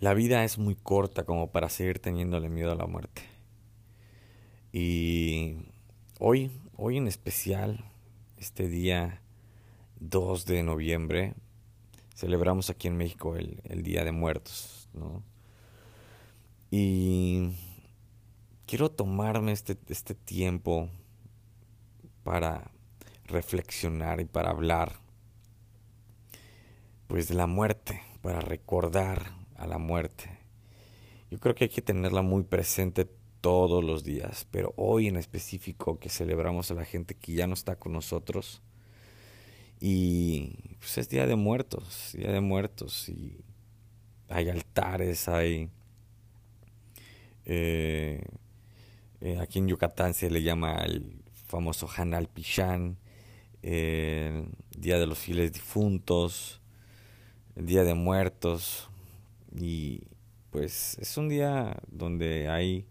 La vida es muy corta como para seguir teniéndole miedo a la muerte. Y hoy, hoy en especial, este día 2 de noviembre, celebramos aquí en México el, el Día de Muertos, ¿no? Y quiero tomarme este, este tiempo para reflexionar y para hablar pues de la muerte, para recordar a la muerte. Yo creo que hay que tenerla muy presente todos los días, pero hoy en específico que celebramos a la gente que ya no está con nosotros y pues es Día de Muertos, Día de Muertos y hay altares, hay... Eh, eh, aquí en Yucatán se le llama el famoso Hanal Pichán, eh, Día de los Fieles Difuntos, Día de Muertos, y pues es un día donde hay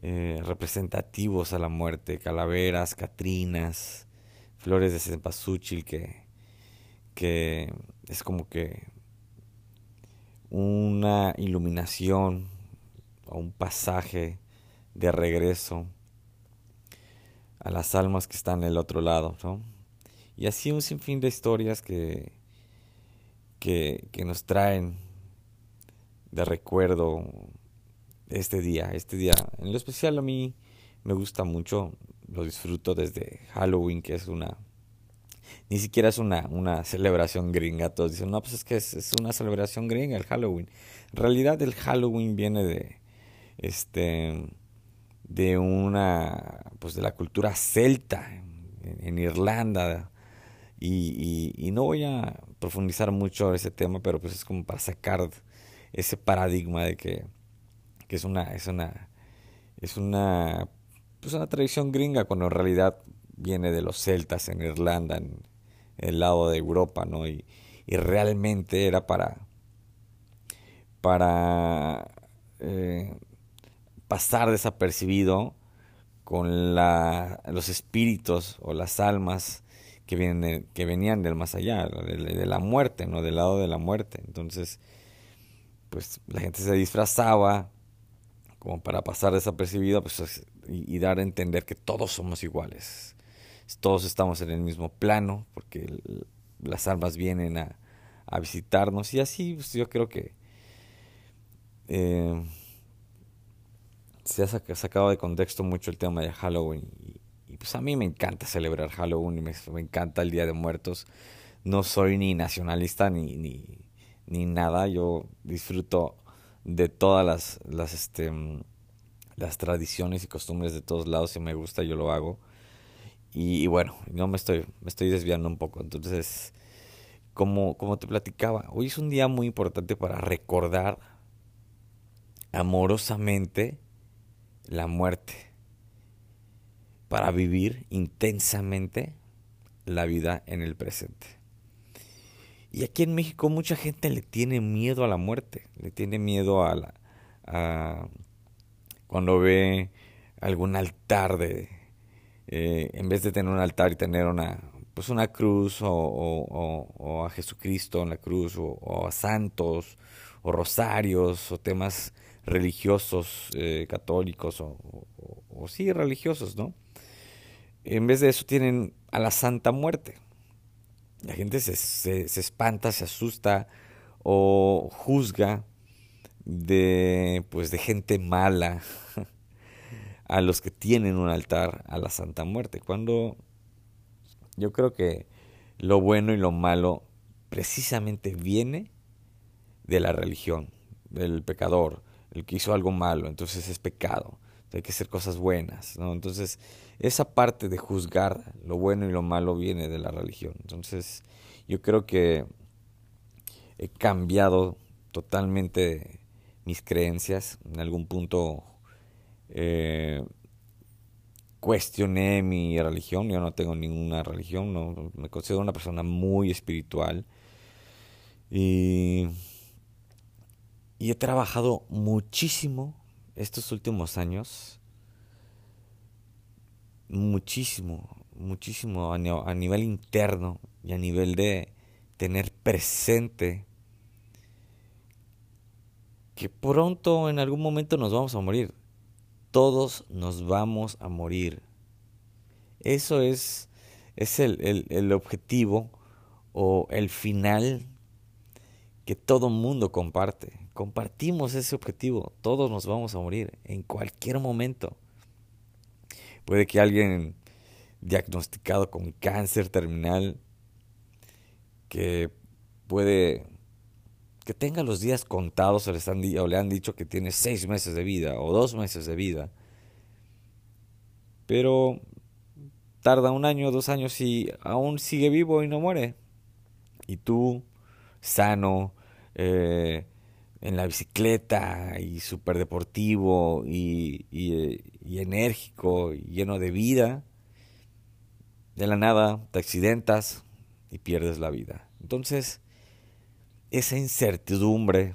eh, representativos a la muerte, calaveras, catrinas, flores de cempasúchil que, que es como que una iluminación o un pasaje de regreso a las almas que están en el otro lado, Y así un sinfín de historias que, que, que nos traen de recuerdo este día. Este día, en lo especial a mí me gusta mucho, lo disfruto desde Halloween, que es una... Ni siquiera es una, una celebración gringa. Todos dicen, no, pues es que es, una celebración gringa el Halloween. En realidad el Halloween viene de, este, de una, pues de la cultura celta en, Irlanda. Y, y, no voy a profundizar mucho ese tema, pero pues es como para sacar ese paradigma de que, que es una, es una, es una, pues una tradición gringa cuando en realidad viene de los celtas en Irlanda, en, el lado de Europa, ¿no? Y, y realmente era para, para eh, pasar desapercibido con la, los espíritus o las almas que, vienen que venían del más allá, de, de, la muerte, ¿no? Del lado de la muerte. Entonces, pues la gente se disfrazaba como para pasar desapercibido pues, y, dar a entender que todos somos iguales. Todos estamos en el mismo plano porque las almas vienen a, visitarnos y así pues, yo creo que eh, se ha sacado de contexto mucho el tema de Halloween y, pues a mí me encanta celebrar Halloween y me, encanta el Día de Muertos. No soy ni nacionalista ni ni nada. Yo disfruto de todas las, las, este, las tradiciones y costumbres de todos lados. Si me gusta, yo lo hago. Y, bueno, no me estoy, me estoy desviando un poco. Entonces, como, como te platicaba, hoy es un día muy importante para recordar amorosamente la muerte. Para vivir intensamente la vida en el presente. Y aquí en México mucha gente le tiene miedo a la muerte, le tiene miedo a la... A, cuando ve algún altar de... Eh, en vez de tener un altar y tener una pues una cruz o, o, a Jesucristo en la cruz o, a santos o rosarios o temas religiosos eh, católicos o sí religiosos, ¿no? En vez de eso tienen a la Santa Muerte la gente se, se, espanta, se asusta o juzga de pues de gente mala a los que tienen un altar a la Santa Muerte. Cuando yo creo que lo bueno y lo malo precisamente viene de la religión, del pecador, el que hizo algo malo, entonces es pecado hay que hacer cosas buenas, ¿no? Entonces, esa parte de juzgar lo bueno y lo malo viene de la religión. Entonces, yo creo que he cambiado totalmente mis creencias. En algún punto eh, cuestioné mi religión. Yo no tengo ninguna religión, no, me considero una persona muy espiritual. Y, y he trabajado muchísimo estos últimos años, muchísimo, muchísimo a, nivel interno y a nivel de tener presente que pronto en algún momento nos vamos a morir. Todos nos vamos a morir. Eso es, es el, el objetivo o el final que todo mundo comparte. Compartimos ese objetivo. Todos nos vamos a morir en cualquier momento. Puede que alguien diagnosticado con cáncer terminal, que puede que tenga los días contados o o le han dicho que tiene seis meses de vida o dos meses de vida, pero tarda un año, dos años y aún sigue vivo y no muere. Y tú, sano, eh, en la bicicleta y súper deportivo y, y, enérgico y lleno de vida, de la nada te accidentas y pierdes la vida. Entonces, esa incertidumbre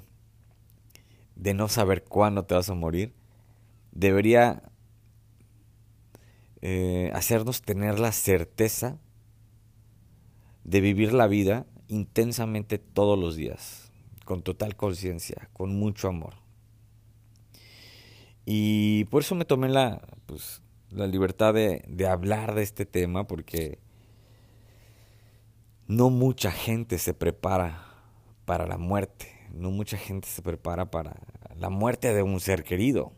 de no saber cuándo te vas a morir debería eh, hacernos tener la certeza de vivir la vida intensamente todos los días con total conciencia, con mucho amor. Y por eso me tomé la, pues, la libertad de, hablar de este tema, porque no mucha gente se prepara para la muerte, no mucha gente se prepara para la muerte de un ser querido,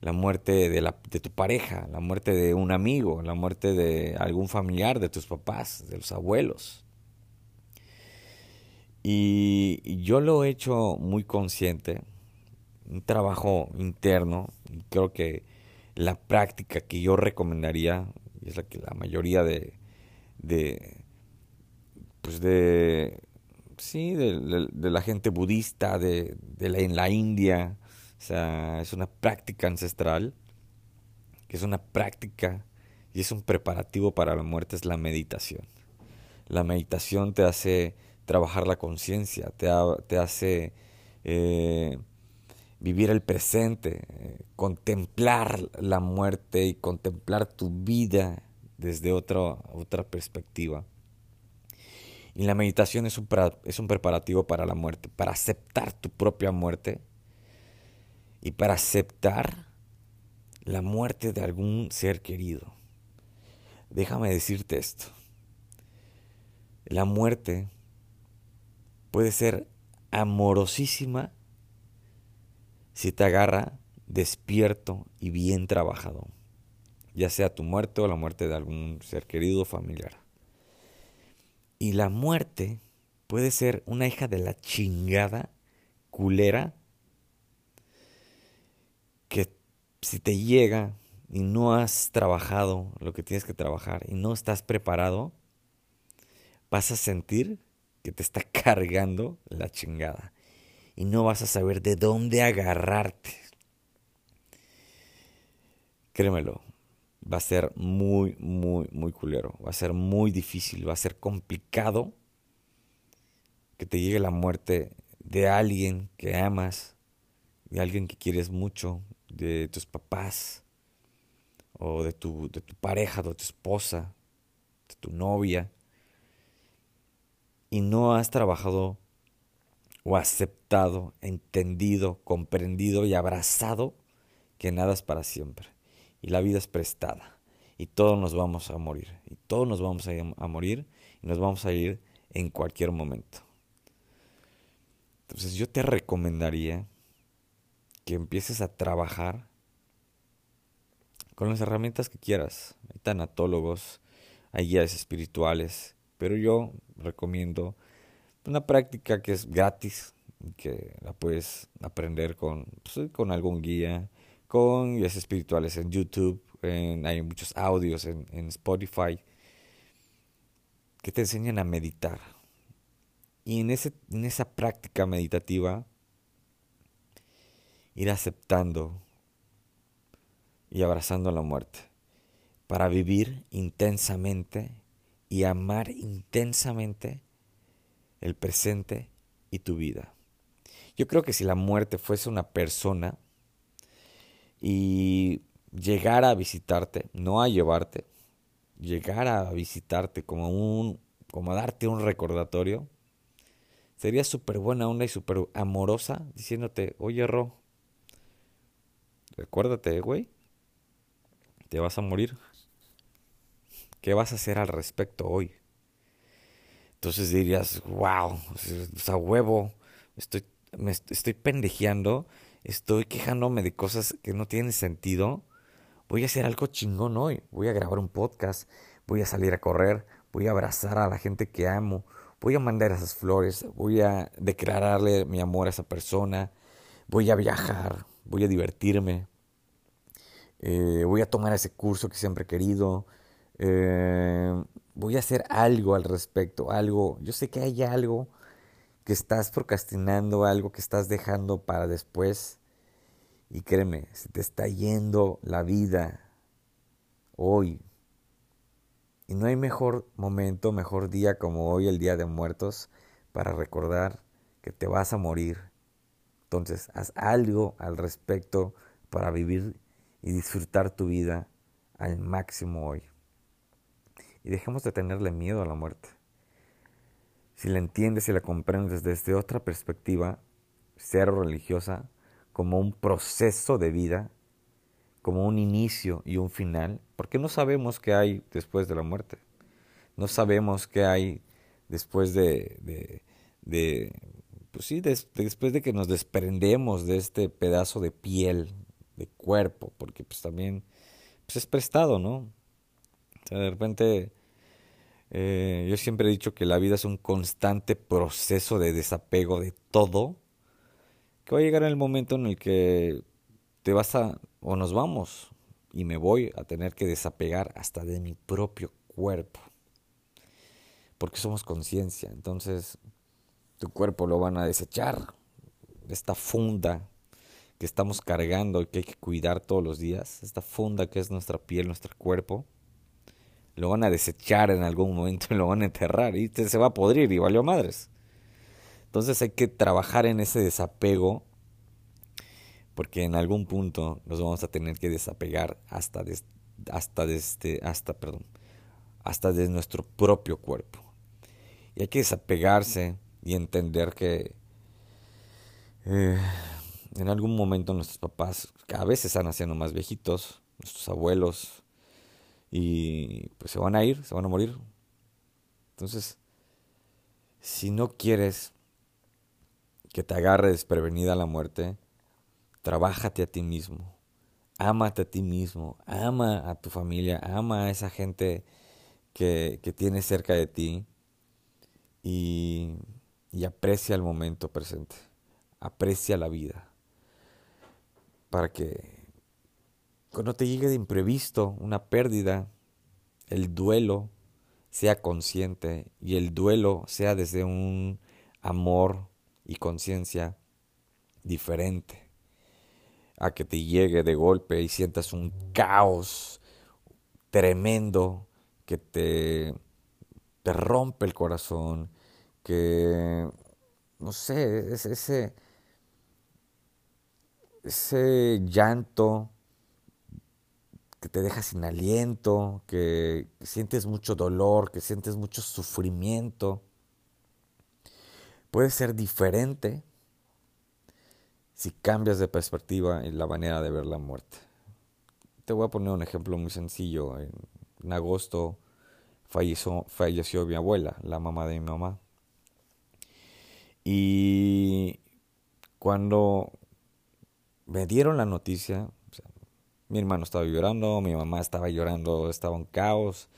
la muerte de, la, de tu pareja, la muerte de un amigo, la muerte de algún familiar, de tus papás, de los abuelos. Y yo lo he hecho muy consciente, un trabajo interno, y creo que la práctica que yo recomendaría, y es la que la mayoría de, de pues de, sí, de, la gente budista, de, en la India, o sea, es una práctica ancestral, que es una práctica y es un preparativo para la muerte, es la meditación. La meditación te hace trabajar la conciencia, te, te, hace eh, vivir el presente, eh, contemplar la muerte y contemplar tu vida desde otra, otra perspectiva. Y la meditación es un, es un preparativo para la muerte, para aceptar tu propia muerte y para aceptar la muerte de algún ser querido. Déjame decirte esto. La muerte puede ser amorosísima si te agarra despierto y bien trabajado, ya sea tu muerte o la muerte de algún ser querido o familiar. Y la muerte puede ser una hija de la chingada, culera, que si te llega y no has trabajado lo que tienes que trabajar y no estás preparado, vas a sentir que te está cargando la chingada. Y no vas a saber de dónde agarrarte. Créemelo, va a ser muy, muy, muy culero. Va a ser muy difícil, va a ser complicado que te llegue la muerte de alguien que amas, de alguien que quieres mucho, de tus papás, o de tu, de tu pareja, de tu esposa, de tu novia y no has trabajado o aceptado, entendido, comprendido y abrazado que nada es para siempre y la vida es prestada y todos nos vamos a morir y todos nos vamos a, morir y nos vamos a ir en cualquier momento. Entonces yo te recomendaría que empieces a trabajar con las herramientas que quieras. Hay tanatólogos, hay guías espirituales, pero yo recomiendo una práctica que es gratis, que la puedes aprender con, pues, con algún guía, con guías espirituales en YouTube, hay muchos audios en, en Spotify que te enseñan a meditar. Y en, ese, en esa práctica meditativa, ir aceptando y abrazando la muerte para vivir intensamente y amar intensamente el presente y tu vida. Yo creo que si la muerte fuese una persona y llegara a visitarte, no a llevarte, llegara a visitarte como un como a darte un recordatorio, sería súper buena onda y súper amorosa diciéndote, oye Ro, recuérdate, güey, te vas a morir. ¿Qué vas a hacer al respecto hoy? Entonces dirías, wow, o sea, huevo, estoy, estoy pendejeando, estoy quejándome de cosas que no tienen sentido. Voy a hacer algo chingón hoy. Voy a grabar un podcast, voy a salir a correr, voy a abrazar a la gente que amo, voy a mandar esas flores, voy a declararle mi amor a esa persona, voy a viajar, voy a divertirme, eh, voy a tomar ese curso que siempre he querido, eh, voy a hacer algo al respecto, algo, yo sé que hay algo que estás procrastinando, algo que estás dejando para después. Y créeme, se te está yendo la vida hoy. Y no hay mejor momento, mejor día como hoy, el Día de Muertos, para recordar que te vas a morir. Entonces, haz algo al respecto para vivir y disfrutar tu vida al máximo hoy y dejemos de tenerle miedo a la muerte. Si la entiendes y la comprendes desde otra perspectiva, cero religiosa, como un proceso de vida, como un inicio y un final, porque no sabemos qué hay después de la muerte. No sabemos qué hay después de, de, pues sí, después de que nos desprendemos de este pedazo de piel, de cuerpo, porque pues también pues es prestado, ¿no? De repente, eh, yo siempre he dicho que la vida es un constante proceso de desapego de todo, que va a llegar el momento en el que te vas a, o nos vamos, y me voy a tener que desapegar hasta de mi propio cuerpo, porque somos conciencia, entonces tu cuerpo lo van a desechar, esta funda que estamos cargando y que hay que cuidar todos los días, esta funda que es nuestra piel, nuestro cuerpo, lo van a desechar en algún momento y lo van a enterrar y se va a podrir y valió madres. Entonces hay que trabajar en ese desapego porque en algún punto nos vamos a tener que desapegar hasta de, hasta este, hasta perdón, hasta de nuestro propio cuerpo. Y hay que desapegarse y entender que eh, en algún momento nuestros papás cada vez están haciendo más viejitos, nuestros abuelos, y pues se van a ir, se van a morir. Entonces, si no quieres que te agarre desprevenida la muerte, trabájate a ti mismo, ámate a ti mismo, ama a tu familia, ama a esa gente que, que tienes cerca de ti. Y, y aprecia el momento presente, aprecia la vida, para que cuando te llegue de imprevisto una pérdida, el duelo sea consciente y el duelo sea desde un amor y conciencia diferente. A que te llegue de golpe y sientas un caos tremendo que te, te rompe el corazón, que, no sé, ese, ese llanto que te deja sin aliento, que sientes mucho dolor, que sientes mucho sufrimiento. Puede ser diferente si cambias de perspectiva en la manera de ver la muerte. Te voy a poner un ejemplo muy sencillo. En, agosto falleció, falleció mi abuela, la mamá de mi mamá. Y cuando me dieron la noticia, mi hermano estaba llorando, mi mamá estaba llorando, estaba en caos.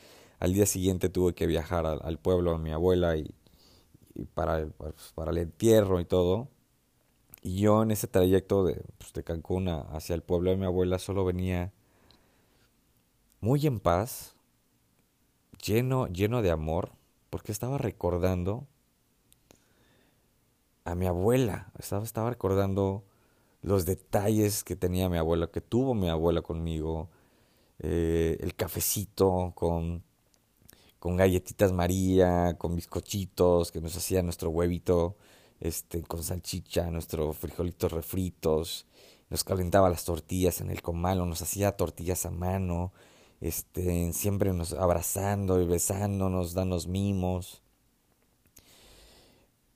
Al día siguiente tuve que viajar al, pueblo de mi abuela y, para, pues, para el entierro y todo. Y yo en ese trayecto de, pues, de Cancún hacia el pueblo de mi abuela solo venía muy en paz, lleno, lleno de amor, porque estaba recordando a mi abuela, estaba, estaba recordando los detalles que tenía mi abuela, que tuvo mi abuela conmigo, eh, el cafecito con, con galletitas María, con bizcochitos, que nos hacía nuestro huevito este, con salchicha, nuestros frijolitos refritos, nos calentaba las tortillas en el comal, nos hacía tortillas a mano, este, siempre nos abrazando y besándonos, dándonos mimos.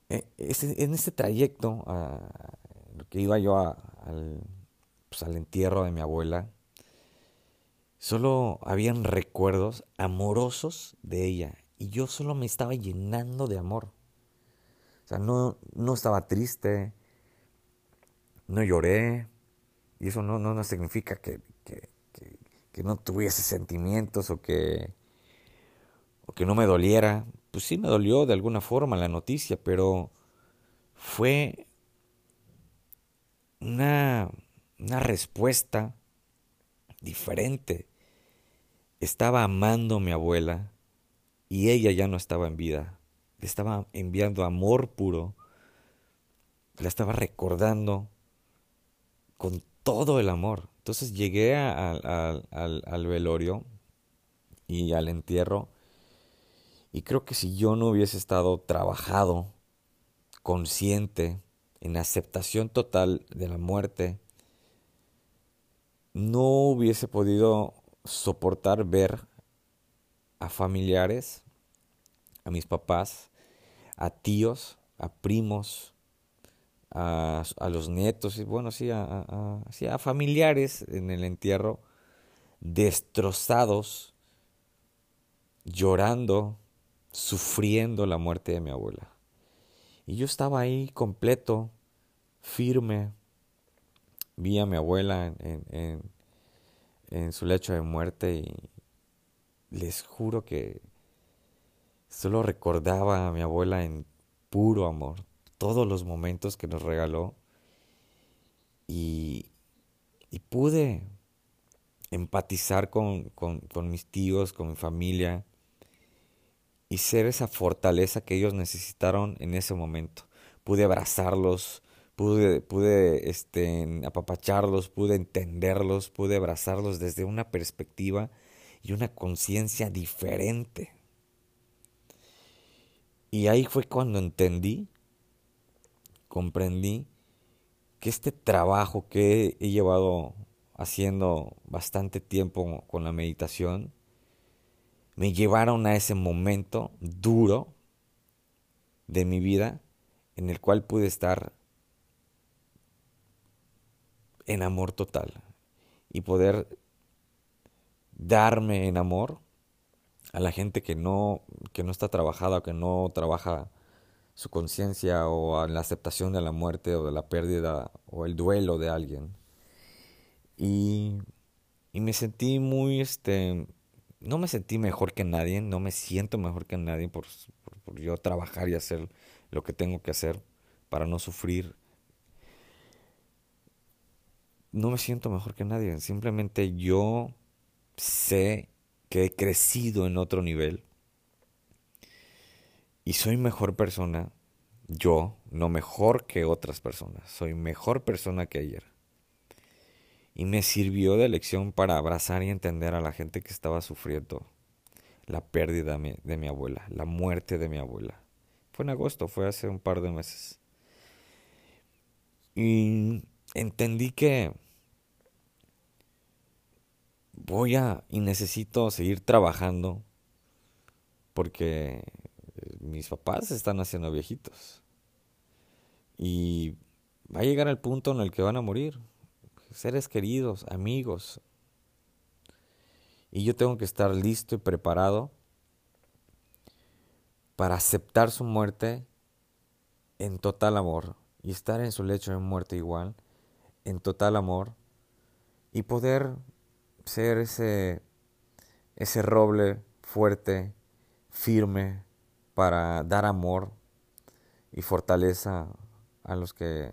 eh, en este trayecto, que iba yo al, pues, al entierro de mi abuela, solo habían recuerdos amorosos de ella y yo solo me estaba llenando de amor. O sea, no, no estaba triste, no lloré, y eso no, no, significa que, que, no tuviese sentimientos o que, o que no me doliera. Pues sí me dolió de alguna forma la noticia, pero fue una, una respuesta diferente. Estaba amando a mi abuela y ella ya no estaba en vida. Le estaba enviando amor puro. La estaba recordando con todo el amor. Entonces llegué al velorio y al entierro. Y creo que si yo no hubiese estado trabajado, consciente, en aceptación total de la muerte, no hubiese podido soportar ver a familiares, a mis papás, a tíos, a primos, a, los nietos, y bueno, sí a, a, familiares en el entierro, destrozados, llorando, sufriendo la muerte de mi abuela. Y yo estaba ahí completo, firme. Vi a mi abuela en, en, en su lecho de muerte y les juro que solo recordaba a mi abuela en puro amor, todos los momentos que nos regaló y, y pude empatizar con, con, con, mis tíos, con mi familia y ser esa fortaleza que ellos necesitaron en ese momento. Pude abrazarlos, pude, pude este, apapacharlos, pude entenderlos, pude abrazarlos desde una perspectiva y una conciencia diferente. Y ahí fue cuando entendí comprendí que este trabajo que he llevado haciendo bastante tiempo con la meditación, me llevaron a ese momento duro de mi vida en el cual pude estar en amor total y poder darme en amor a la gente que no, que no está trabajada o que no trabaja su conciencia o en la aceptación de la muerte o de la pérdida o el duelo de alguien. Y, y me sentí muy, este, no me sentí mejor que nadie, no me siento mejor que nadie por, por, yo trabajar y hacer lo que tengo que hacer para no sufrir. No me siento mejor que nadie, simplemente yo sé que he crecido en otro nivel y soy mejor persona, yo, no mejor que otras personas, soy mejor persona que ayer. Y me sirvió de lección para abrazar y entender a la gente que estaba sufriendo la pérdida de mi, abuela, la muerte de mi abuela. Fue en agosto, fue hace un par de meses. Y entendí que voy a y necesito seguir trabajando porque mis papás están haciendo viejitos. Y va a llegar el punto en el que van a morir. Seres queridos, amigos. Y yo tengo que estar listo y preparado para aceptar su muerte en total amor y estar en su lecho de muerte igual, en total amor y poder ser ese ese roble fuerte, firme, para dar amor y fortaleza a los que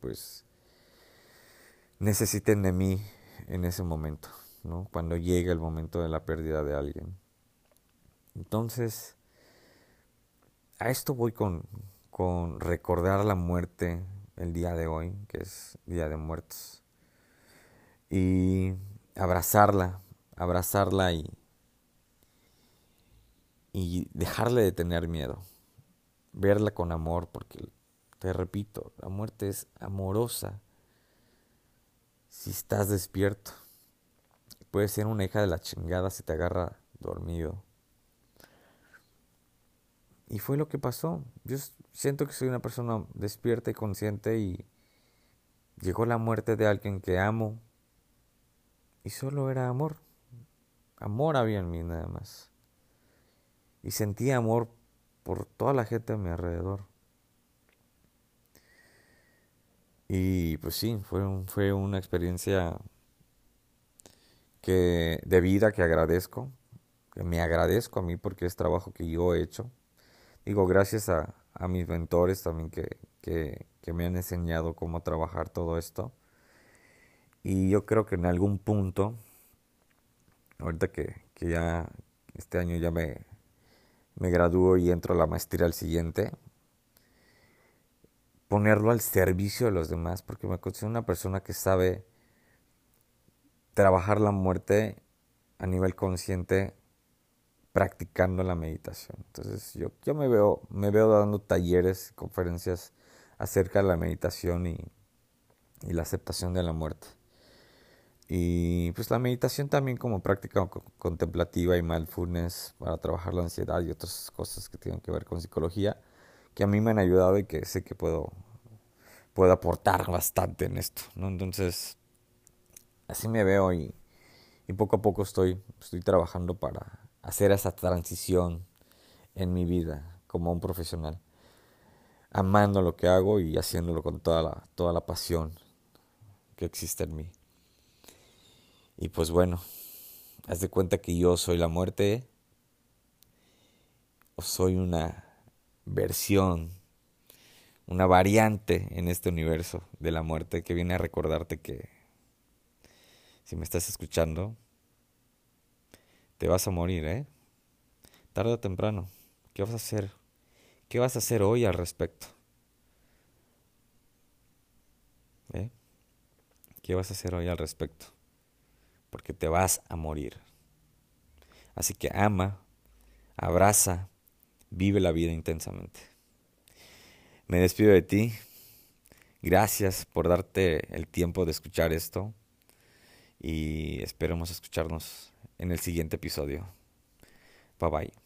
pues necesiten de mí en ese momento, ¿no? Cuando llegue el momento de la pérdida de alguien. Entonces, a esto voy con, con recordar la muerte el día de hoy, que es Día de Muertos. Y abrazarla, abrazarla y, y dejarle de tener miedo. Verla con amor, porque te repito, la muerte es amorosa si estás despierto. Puede ser una hija de la chingada si te agarra dormido. y fue lo que pasó. Yo siento que soy una persona despierta y consciente y llegó la muerte de alguien que amo y solo era amor. Amor había en mí nada más. Y sentía amor por toda la gente a mi alrededor. Y pues sí, fue, fue una experiencia que, de vida que agradezco, que me agradezco a mí porque es trabajo que yo he hecho. Digo, gracias a, a mis mentores también que, que, me han enseñado cómo trabajar todo esto. Y yo creo que en algún punto, ahorita que, que ya este año ya me, me gradúo y entro a la maestría al siguiente, ponerlo al servicio de los demás, porque me considero una persona que sabe trabajar la muerte a nivel consciente practicando la meditación. Entonces yo, yo me veo, me veo dando talleres, conferencias acerca de la meditación y, y la aceptación de la muerte. Y pues la meditación también como práctica contemplativa y mindfulness para trabajar la ansiedad y otras cosas que tienen que ver con psicología, que a mí me han ayudado y que sé que puedo, puedo aportar bastante en esto. ¿no? Entonces, así me veo y, y poco a poco estoy, estoy trabajando para hacer esa transición en mi vida como un profesional, amando lo que hago y haciéndolo con toda la, toda la pasión que existe en mí. Y pues bueno, haz de cuenta que yo soy la muerte o soy una versión, una variante en este universo de la muerte que viene a recordarte que si me estás escuchando, te vas a morir, ¿eh? Tarde o temprano. ¿Qué vas a hacer? ¿Qué vas a hacer hoy al respecto? ¿Eh? ¿Qué vas a hacer hoy al respecto? Porque te vas a morir. Así que ama, abraza, vive la vida intensamente. Me despido de ti. Gracias por darte el tiempo de escuchar esto y esperemos escucharnos en el siguiente episodio. Bye bye.